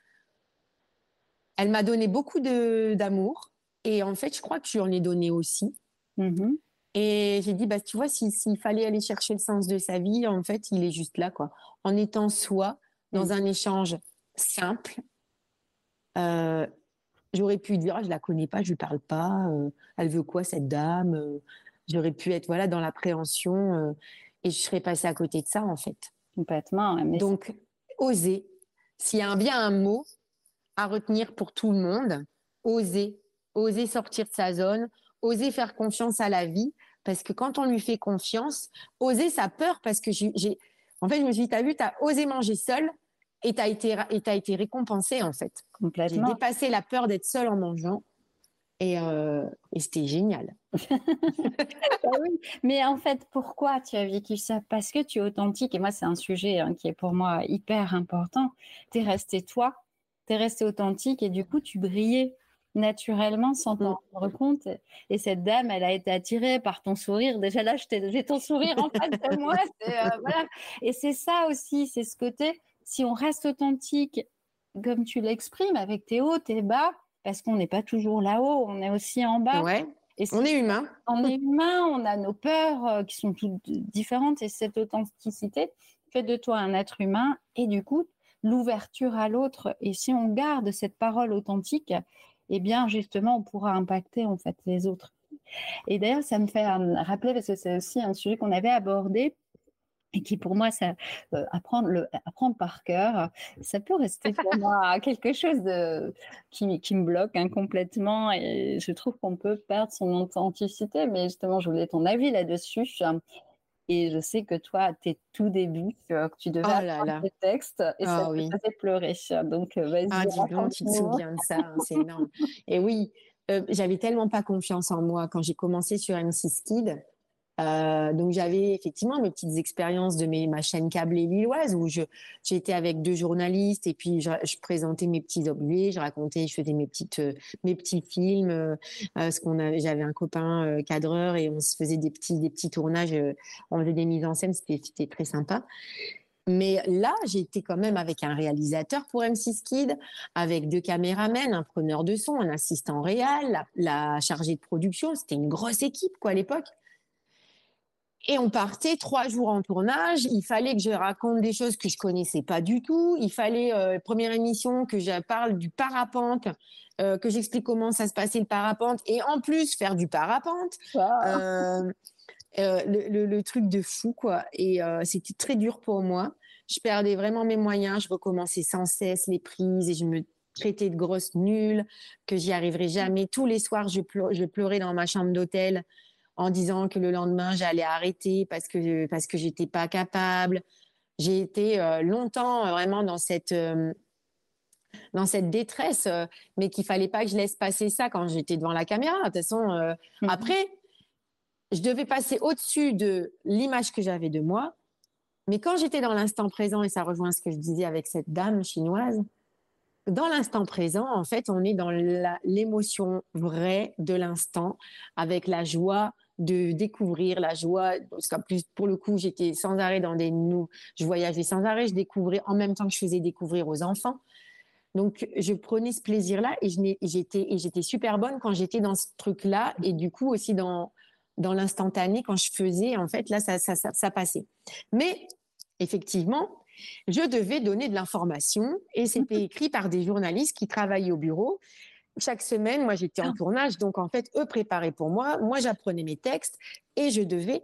Elle m'a donné beaucoup d'amour et en fait, je crois que je lui en ai donné aussi. Mmh et j'ai dit, bah, tu vois, s'il fallait aller chercher le sens de sa vie, en fait, il est juste là, quoi. En étant soi, dans mmh. un échange simple, euh, j'aurais pu dire, ah, je la connais pas, je lui parle pas, euh, elle veut quoi cette dame euh, J'aurais pu être voilà dans l'appréhension et je serais passée à côté de ça, en fait. Complètement. Donc, oser. S'il y a bien un mot à retenir pour tout le monde, oser. Oser sortir de sa zone, oser faire confiance à la vie, parce que quand on lui fait confiance, oser sa peur, parce que j'ai, en fait, je me suis dit, t'as vu, t'as osé manger seul et t'as été, et as été récompensé, en fait. Complètement. J'ai dépassé la peur d'être seule en mangeant. Et, euh, et c'était génial. *laughs* Ah Mais en fait, pourquoi tu as vécu ça? Parce que tu es authentique. Et moi, c'est un sujet hein, qui est pour moi hyper important. Tu es resté toi, tu es resté authentique et du coup, tu brillais naturellement sans t'en mm. rendre compte. Et cette dame, elle a été attirée par ton sourire. Déjà là, j'ai ton sourire en face de moi. *laughs* Euh, et c'est ça aussi, c'est ce côté, si on reste authentique, comme tu l'exprimes, avec tes hauts, tes bas, parce qu'on n'est pas toujours là-haut, on est aussi en bas. Ouais. Et on est humain. On est humain, on a nos peurs euh, qui sont toutes différentes et cette authenticité fait de toi un être humain et du coup l'ouverture à l'autre. Et si on garde cette parole authentique, eh bien justement, on pourra impacter en fait les autres. Et d'ailleurs, ça me fait rappeler, parce que c'est aussi un sujet qu'on avait abordé, et qui pour moi, ça, euh, apprendre, le, apprendre par cœur, ça peut rester pour *laughs* moi quelque chose de, qui, qui me bloque hein, complètement. Et je trouve qu'on peut perdre son authenticité, mais justement, je voulais ton avis là-dessus. Et je sais que toi, à tes tout débuts, que tu devais oh apprendre des textes et ça oh te faisait pleurer. Donc, euh, vas-y. Ah, dis donc, tu te souviens de ça, hein, c'est énorme. Et oui, euh, j'avais tellement pas confiance en moi quand j'ai commencé sur M6 Kid. Euh, donc j'avais effectivement mes petites expériences de mes, ma chaîne câblée lilloise où j'étais avec deux journalistes et puis je, présentais mes petits objets, je racontais, je faisais mes petites euh, mes petits films. Euh, j'avais un copain cadreur et on se faisait des petits des petits tournages, on faisait des mises en scène, c'était très sympa. Mais là, j'étais quand même avec un réalisateur pour M6 Kid, avec deux caméramens, un preneur de son, un assistant réel, la, la chargée de production. C'était une grosse équipe, quoi, à l'époque. Et on partait trois jours en tournage. Il fallait que je raconte des choses que je connaissais pas du tout. Il fallait euh, première émission que je parle du parapente, euh, que j'explique comment ça se passait le parapente, et en plus faire du parapente. Euh, euh, le, le, truc de fou quoi. Et c'était très dur pour moi. Je perdais vraiment mes moyens. Je recommençais sans cesse les prises et je me traitais de grosse nulle, que j'y arriverais jamais. Tous les soirs, je pleurais dans ma chambre d'hôtel en disant que le lendemain j'allais arrêter parce que parce que j'étais pas capable. J'ai été euh, longtemps euh, vraiment dans cette euh, dans cette détresse, mais qu'il fallait pas que je laisse passer ça quand j'étais devant la caméra. De toute façon, mmh après, je devais passer au-dessus de l'image que j'avais de moi. Mais quand j'étais dans l'instant présent, et ça rejoint ce que je disais avec cette dame chinoise, dans l'instant présent, en fait, on est dans l'émotion vraie de l'instant, avec la joie de découvrir la joie. Parce qu'en plus, pour le coup, j'étais sans arrêt dans des nous, je voyageais sans arrêt, je découvrais en même temps que je faisais découvrir aux enfants. Donc, je prenais ce plaisir-là et j'étais et j'étais super bonne quand j'étais dans ce truc-là et du coup aussi dans dans l'instantané quand je faisais. En fait, là, ça ça, ça, ça passait. Mais effectivement, je devais donner de l'information et c'était *laughs* écrit par des journalistes qui travaillaient au bureau. Chaque semaine, moi j'étais en ah. tournage, donc en fait, eux préparaient pour moi, moi j'apprenais mes textes et je devais.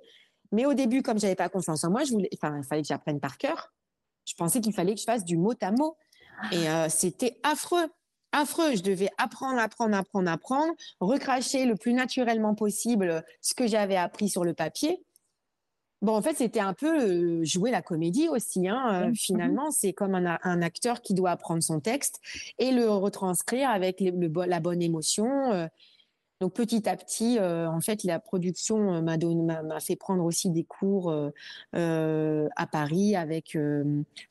Mais au début, comme j'avais pas confiance en moi, je voulais, enfin, il fallait que j'apprenne par cœur. Je pensais qu'il fallait que je fasse du mot à mot. Et euh, c'était affreux affreux. Je devais apprendre, apprendre, apprendre, apprendre, recracher le plus naturellement possible ce que j'avais appris sur le papier. Bon, en fait, c'était un peu euh, jouer la comédie aussi. Hein. Euh, finalement, c'est comme un, acteur qui doit apprendre son texte et le retranscrire avec la bonne émotion. Euh. Donc petit à petit, en fait, la production m'a m'a fait prendre aussi des cours à Paris avec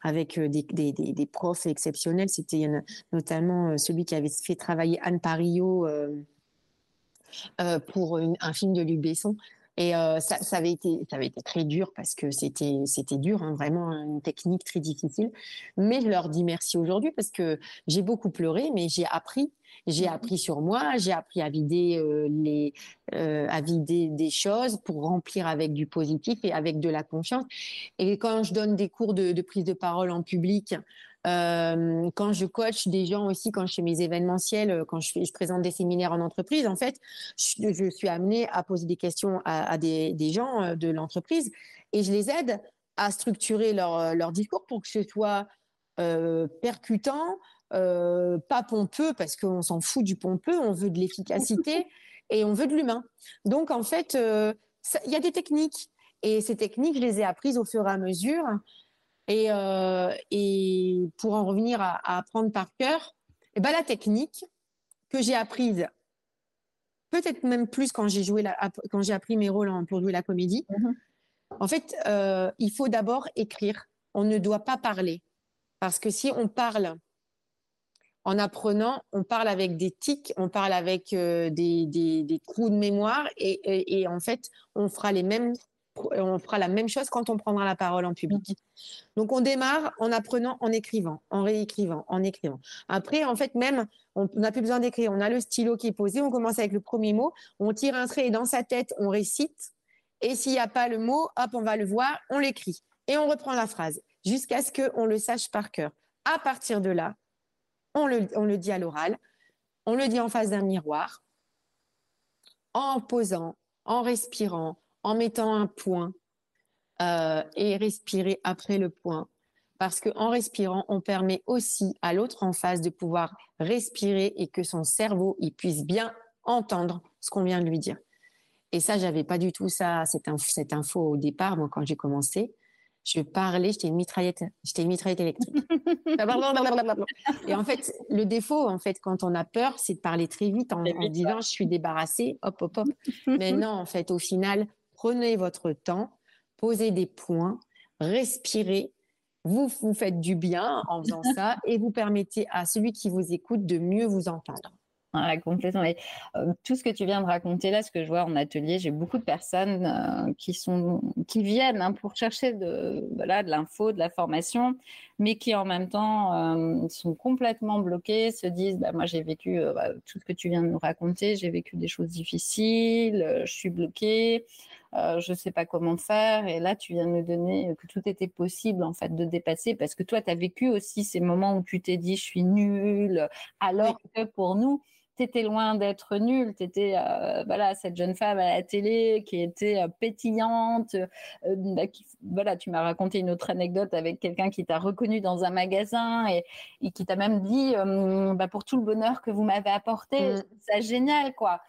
avec des, des, des, profs exceptionnels. C'était notamment celui qui avait fait travailler Anne Parillo pour un film de Luc Besson. Et euh, ça, ça, avait été, ça avait été très dur parce que c'était, c'était dur, hein, vraiment une technique très difficile. Mais je leur dis merci aujourd'hui parce que j'ai beaucoup pleuré, mais j'ai appris. J'ai mmh appris sur moi, j'ai appris à vider euh, les, euh, à vider des choses pour remplir avec du positif et avec de la confiance. Et quand je donne des cours de, de prise de parole en public, quand je coach des gens aussi, quand je fais mes événementiels, euh, quand je, fais, je présente des séminaires en entreprise, en fait, je, je suis amenée à poser des questions à, à des, des, gens euh, de l'entreprise et je les aide à structurer leur, euh, leur discours pour que ce soit euh, percutant, euh, pas pompeux, parce qu'on s'en fout du pompeux, on veut de l'efficacité *laughs* et on veut de l'humain. Donc, en fait, il y a des techniques. Et ces techniques, je les ai apprises au fur et à mesure. Et, euh, et pour en revenir à, apprendre par cœur, eh ben la technique que j'ai apprise, peut-être même plus quand j'ai joué la, quand j'ai appris mes rôles pour jouer la comédie. Mm-hmm. En fait, euh, il faut d'abord écrire. On ne doit pas parler parce que si on parle en apprenant, on parle avec des tics, on parle avec euh, des, des, des, trous de mémoire et, et, et, en fait, on fera les mêmes on fera la même chose quand on prendra la parole en public. Donc on démarre en apprenant, en écrivant, en réécrivant, en écrivant. Après, en fait, même, on n'a plus besoin d'écrire. On a le stylo qui est posé, on commence avec le premier mot, on tire un trait et dans sa tête, on récite. Et s'il n'y a pas le mot, hop, on va le voir, on l'écrit. Et on reprend la phrase jusqu'à ce qu'on le sache par cœur. À partir de là, on le, on le dit à l'oral, on le dit en face d'un miroir, en posant, en respirant, en mettant un point euh, et respirer après le point. Parce qu'en respirant, on permet aussi à l'autre en face de pouvoir respirer et que son cerveau il puisse bien entendre ce qu'on vient de lui dire. Et ça, j'avais pas du tout ça, cette, cette info au départ, moi, quand j'ai commencé je parlais, j'étais une mitraillette, j'étais une mitraillette électrique. *laughs* et en fait, le défaut, en fait, quand on a peur, c'est de parler très vite en, en disant je suis débarrassée, hop, hop, hop. *laughs* Mais non, en fait, au final, prenez votre temps, posez des points, respirez. Vous vous faites du bien en faisant ça *laughs* et vous permettez à celui qui vous écoute de mieux vous entendre. Ah, complètement. Euh, tout ce que tu viens de raconter là, ce que je vois en atelier, j'ai beaucoup de personnes euh, qui sont qui viennent hein, pour chercher de voilà de l'info, de la formation, mais qui en même temps euh, sont complètement bloquées, se disent bah, moi j'ai vécu bah, tout ce que tu viens de nous raconter, j'ai vécu des choses difficiles, je suis bloquée. Je ne sais pas comment faire. Et là, tu viens de me donner que tout était possible en fait de dépasser parce que toi, tu as vécu aussi ces moments où tu t'es dit je suis nulle, alors que pour nous, t'étais loin d'être nulle, t'étais euh, voilà cette jeune femme à la télé qui était euh, pétillante. Euh, bah, voilà, tu m'as raconté une autre anecdote avec quelqu'un qui t'a reconnu dans un magasin et, qui t'a même dit bah, pour tout le bonheur que vous m'avez apporté, mm. c'est génial quoi.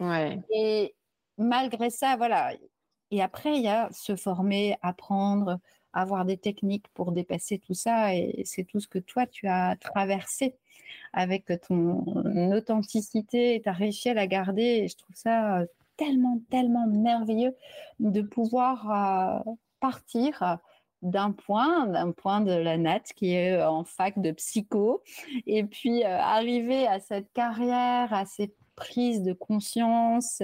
Et malgré ça, voilà. Et après, il y a se former, apprendre, avoir des techniques pour dépasser tout ça. Et c'est tout ce que toi, tu as traversé avec ton authenticité et tu as réussi à garder. Et je trouve ça euh, tellement, tellement merveilleux de pouvoir euh, partir d'un point, d'un point de la Nat qui est euh, en fac de psycho, et puis arriver à cette carrière, à ces prises de conscience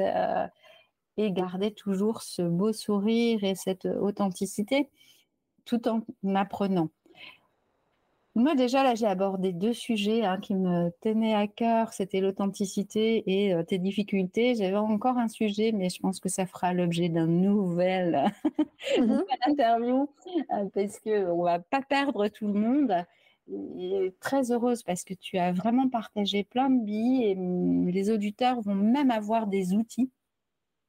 et garder toujours ce beau sourire et cette authenticité tout en apprenant. Moi, déjà, là, j'ai abordé deux sujets hein, qui me tenaient à cœur. C'était l'authenticité et euh, tes difficultés. J'avais encore un sujet, mais je pense que ça fera l'objet d'un nouvel, *laughs* mmh interview euh, parce qu'on ne va pas perdre tout le monde. Et très heureuse parce que tu as vraiment partagé plein de billes et mm, les auditeurs vont même avoir des outils.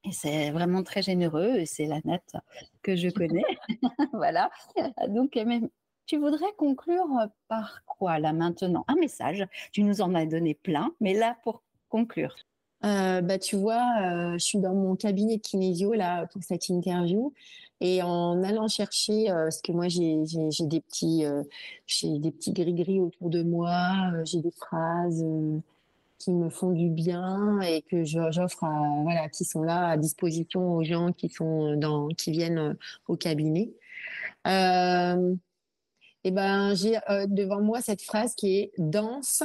Et c'est vraiment très généreux et c'est la note que je connais. *laughs* *laughs* voilà. Donc, tu voudrais conclure par quoi là maintenant? Un message. Tu nous en as donné plein, mais là pour conclure. Euh, bah, tu vois, euh, je suis dans mon cabinet de kinésio là pour cette interview et en allant chercher, euh, parce que moi j'ai des petits, j'ai des petits gris gris autour de moi, j'ai des phrases qui me font du bien et que j'offre voilà qui sont là à disposition aux gens qui sont dans qui viennent au cabinet. Euh, et eh ben j'ai euh, devant moi cette phrase qui est danse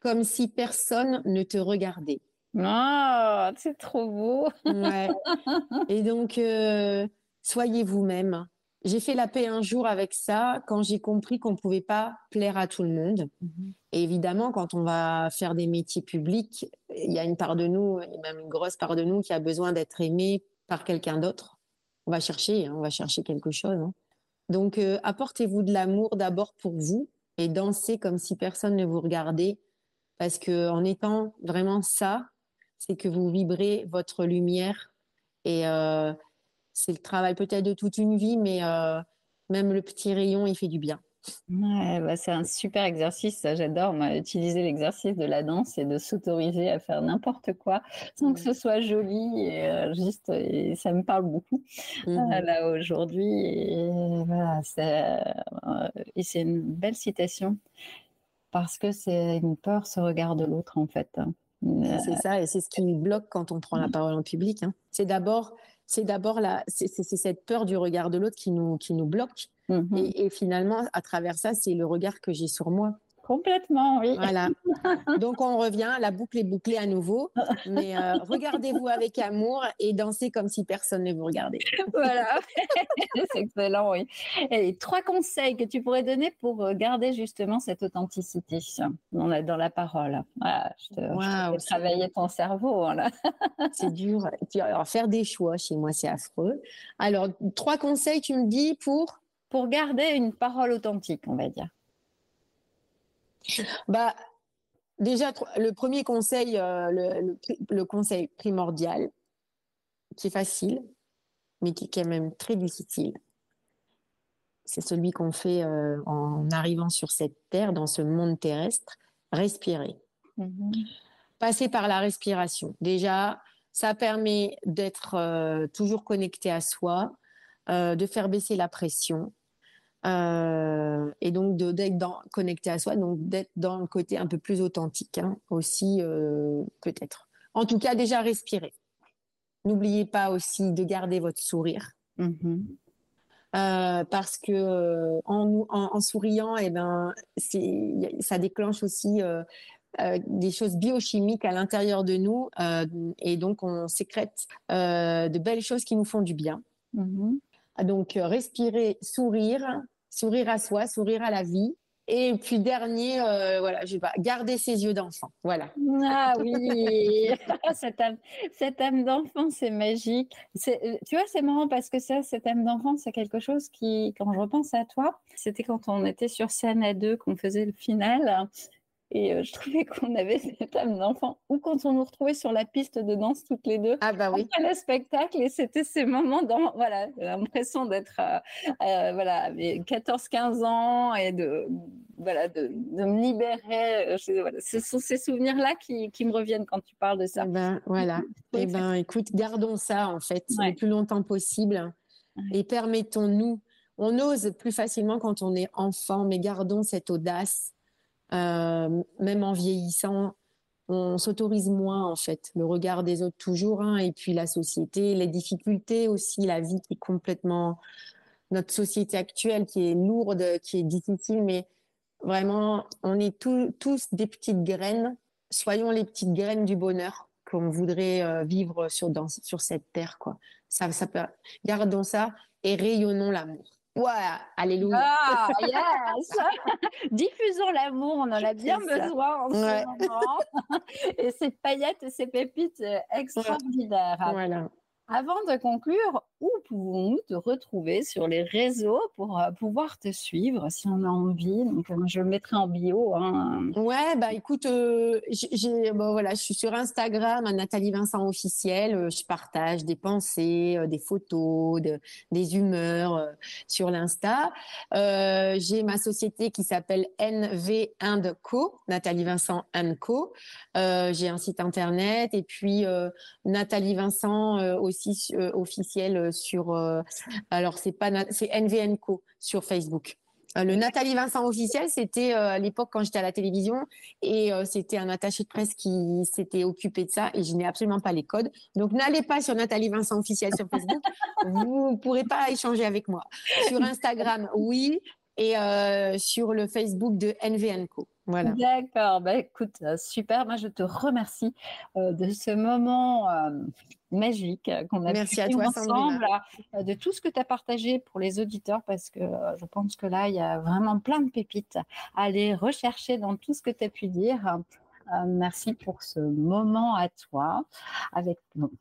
comme si personne ne te regardait. Ah, c'est trop beau. ouais. *laughs* Et donc euh, soyez vous-même. J'ai fait la paix un jour avec ça quand j'ai compris qu'on ne pouvait pas plaire à tout le monde. Mhm. Et évidemment, quand on va faire des métiers publics, il y a une part de nous, et même une grosse part de nous, qui a besoin d'être aimé par quelqu'un d'autre. On va chercher, hein, on va chercher quelque chose. Hein. Donc, euh, apportez-vous de l'amour d'abord pour vous et dansez comme si personne ne vous regardait. Parce que en étant vraiment ça, c'est que vous vibrez votre lumière. Et euh, c'est le travail peut-être de toute une vie, mais euh, même le petit rayon, il fait du bien. Ouais, bah c'est un super exercice, j'adore utiliser l'exercice de la danse et de s'autoriser à faire n'importe quoi sans que ce soit joli et euh, juste et ça me parle beaucoup mmh là aujourd'hui et voilà c'est euh, une belle citation parce que c'est une peur ce regard de l'autre en fait. Hein. C'est ça et c'est ce qui nous bloque quand on prend la mmh. parole en public. Hein. C'est d'abord c'est d'abord la, c'est, cette peur du regard de l'autre qui nous, qui nous bloque. Mmh et, finalement, à travers ça, c'est le regard que j'ai sur moi. Complètement, oui. Voilà. *laughs* Donc on revient, la boucle est bouclée à nouveau. Mais euh, *laughs* regardez-vous avec amour et dansez comme si personne ne vous regardait. Voilà, *laughs* c'est excellent, oui. Et trois conseils que tu pourrais donner pour euh, garder justement cette authenticité dans la, dans la parole. Voilà, je te, travailler ton cerveau. Voilà. c'est dur. Alors, faire des choix chez moi, c'est affreux. Alors, trois conseils, tu me dis pour? Pour garder une parole authentique, on va dire. Bah, déjà, le premier conseil, euh, le, conseil primordial, qui est facile, mais qui est quand même très difficile, c'est celui qu'on fait euh, en arrivant sur cette terre, dans ce monde terrestre, respirer. Mm-hmm. Passer par la respiration. Déjà, ça permet d'être euh, toujours connecté à soi, de faire baisser la pression, euh, et donc d'être connecté à soi, donc d'être dans le côté un peu plus authentique hein, aussi euh, peut-être. En tout cas, déjà respirer. N'oubliez pas aussi de garder votre sourire. Mm-hmm. Euh, parce que en, en, souriant, et eh ben, ça déclenche aussi des choses biochimiques à l'intérieur de nous, et donc on sécrète de belles choses qui nous font du bien. Mm-hmm. Donc respirer, sourire, sourire à soi, sourire à la vie. Et puis dernier, euh, voilà, je garder ses yeux d'enfant. Voilà. Ah oui, *laughs* cette âme, d'enfant, c'est magique. Euh, tu vois, c'est marrant parce que ça, cette âme d'enfant, c'est quelque chose qui, quand je repense à toi, c'était quand on était sur scène à deux qu'on faisait le final. Et euh, je trouvais qu'on avait *laughs* cette âme d'enfant. Ou quand on nous retrouvait sur la piste de danse toutes les deux. Ah bah oui. Après le spectacle. Et c'était ces moments dans, voilà, l'impression d'être, euh, euh, voilà, 14-15 ans et de, voilà, de, de me libérer. voilà, ce sont ces souvenirs-là qui, qui, me reviennent quand tu parles de ça. Ah ben, voilà. et eh ben, écoute, gardons ça, en fait, le plus longtemps possible. Et permettons-nous, on ose plus facilement quand on est enfant, mais gardons cette audace euh, même en vieillissant, on s'autorise moins en fait le regard des autres toujours hein, et puis la société, les difficultés aussi, la vie qui est complètement notre société actuelle qui est lourde, qui est difficile, mais vraiment on est tous des petites graines. Soyons les petites graines du bonheur qu'on voudrait euh, vivre sur sur cette terre quoi. Ça, ça peut, gardons ça et rayonnons l'amour. Ouais, alléluia. Ah, *laughs* yes *laughs* Diffusons l'amour, on en a bien besoin en ce moment. *laughs* et ces paillettes et ces pépites euh, extraordinaires. Voilà. Avant de conclure, où pouvons-nous te retrouver sur les réseaux pour euh, pouvoir te suivre si on a envie? Donc, euh, je le mettrai en bio. Hein. Ouais, bah écoute, euh, j'ai, voilà, je suis sur Instagram, Nathalie Vincent officiel. je partage des pensées, des photos, des humeurs sur l'Insta. j'ai ma société qui s'appelle NV Co, Nathalie Vincent Co. j'ai un site internet et puis Nathalie Vincent aussi aussi euh, officiel euh, sur. Euh, alors c'est pas c'est NVNco sur Facebook. Le Nathalie Vincent officiel, c'était à l'époque quand j'étais à la télévision et c'était un attaché de presse qui s'était occupé de ça et je n'ai absolument pas les codes. Donc n'allez pas sur Nathalie Vincent officiel sur Facebook, *laughs* vous ne pourrez pas échanger avec moi. Sur Instagram, oui, et sur le Facebook de NVNco. Voilà. D'accord, bah, écoute, super. Moi, je te remercie de ce moment magique euh, qu'on a Merci à toi, ensemble, euh, de tout ce que tu as partagé pour les auditeurs, parce que euh, je pense que là, il y a vraiment plein de pépites à aller rechercher dans tout ce que tu as pu dire. Merci pour ce moment à toi, avec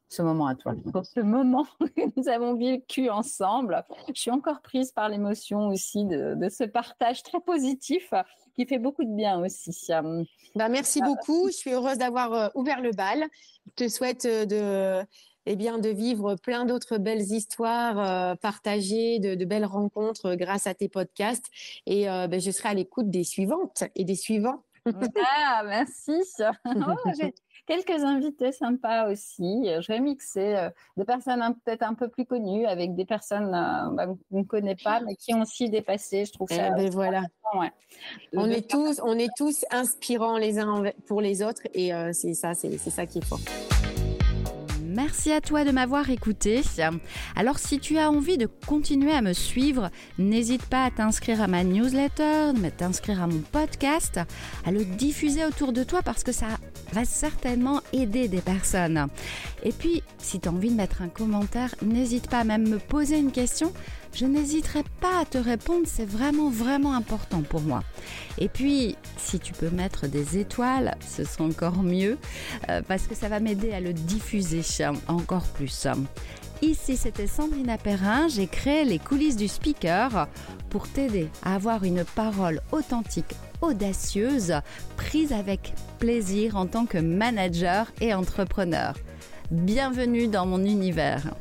ce moment à toi, pour ce moment *laughs* que nous avons vécu ensemble. Je suis encore prise par l'émotion aussi de, ce partage très positif qui fait beaucoup de bien aussi. Bah, merci beaucoup. Je suis heureuse d'avoir ouvert le bal. Je te souhaite de eh bien, de vivre plein d'autres belles histoires euh, partagées, de, belles rencontres euh, grâce à tes podcasts. Et euh, ben, je serai à l'écoute des suivantes et des suivants. *laughs* ah, merci. *laughs* Oh, j'ai quelques invités sympas aussi. Je vais mixer des personnes peut-être un peu plus connues avec des personnes bah, qu'on ne connaît pas, mais qui ont aussi dépassé. Je trouve ça. Eh ben, voilà. On, est tous, on est tous inspirants les uns pour les autres et c'est ça, c'est ça qui est fort. Merci à toi de m'avoir écouté. Alors si tu as envie de continuer à me suivre, n'hésite pas à t'inscrire à ma newsletter, à t'inscrire à mon podcast, à le diffuser autour de toi parce que ça va certainement aider des personnes. Et puis, si tu as envie de mettre un commentaire, n'hésite pas à même me poser une question je n'hésiterai pas à te répondre, c'est vraiment vraiment important pour moi. Et puis, si tu peux mettre des étoiles, ce sera encore mieux, euh, parce que ça va m'aider à le diffuser encore plus. Ici, c'était Sandrina Perrin. J'ai créé les coulisses du speaker pour t'aider à avoir une parole authentique, audacieuse, prise avec plaisir en tant que manager et entrepreneur. Bienvenue dans mon univers.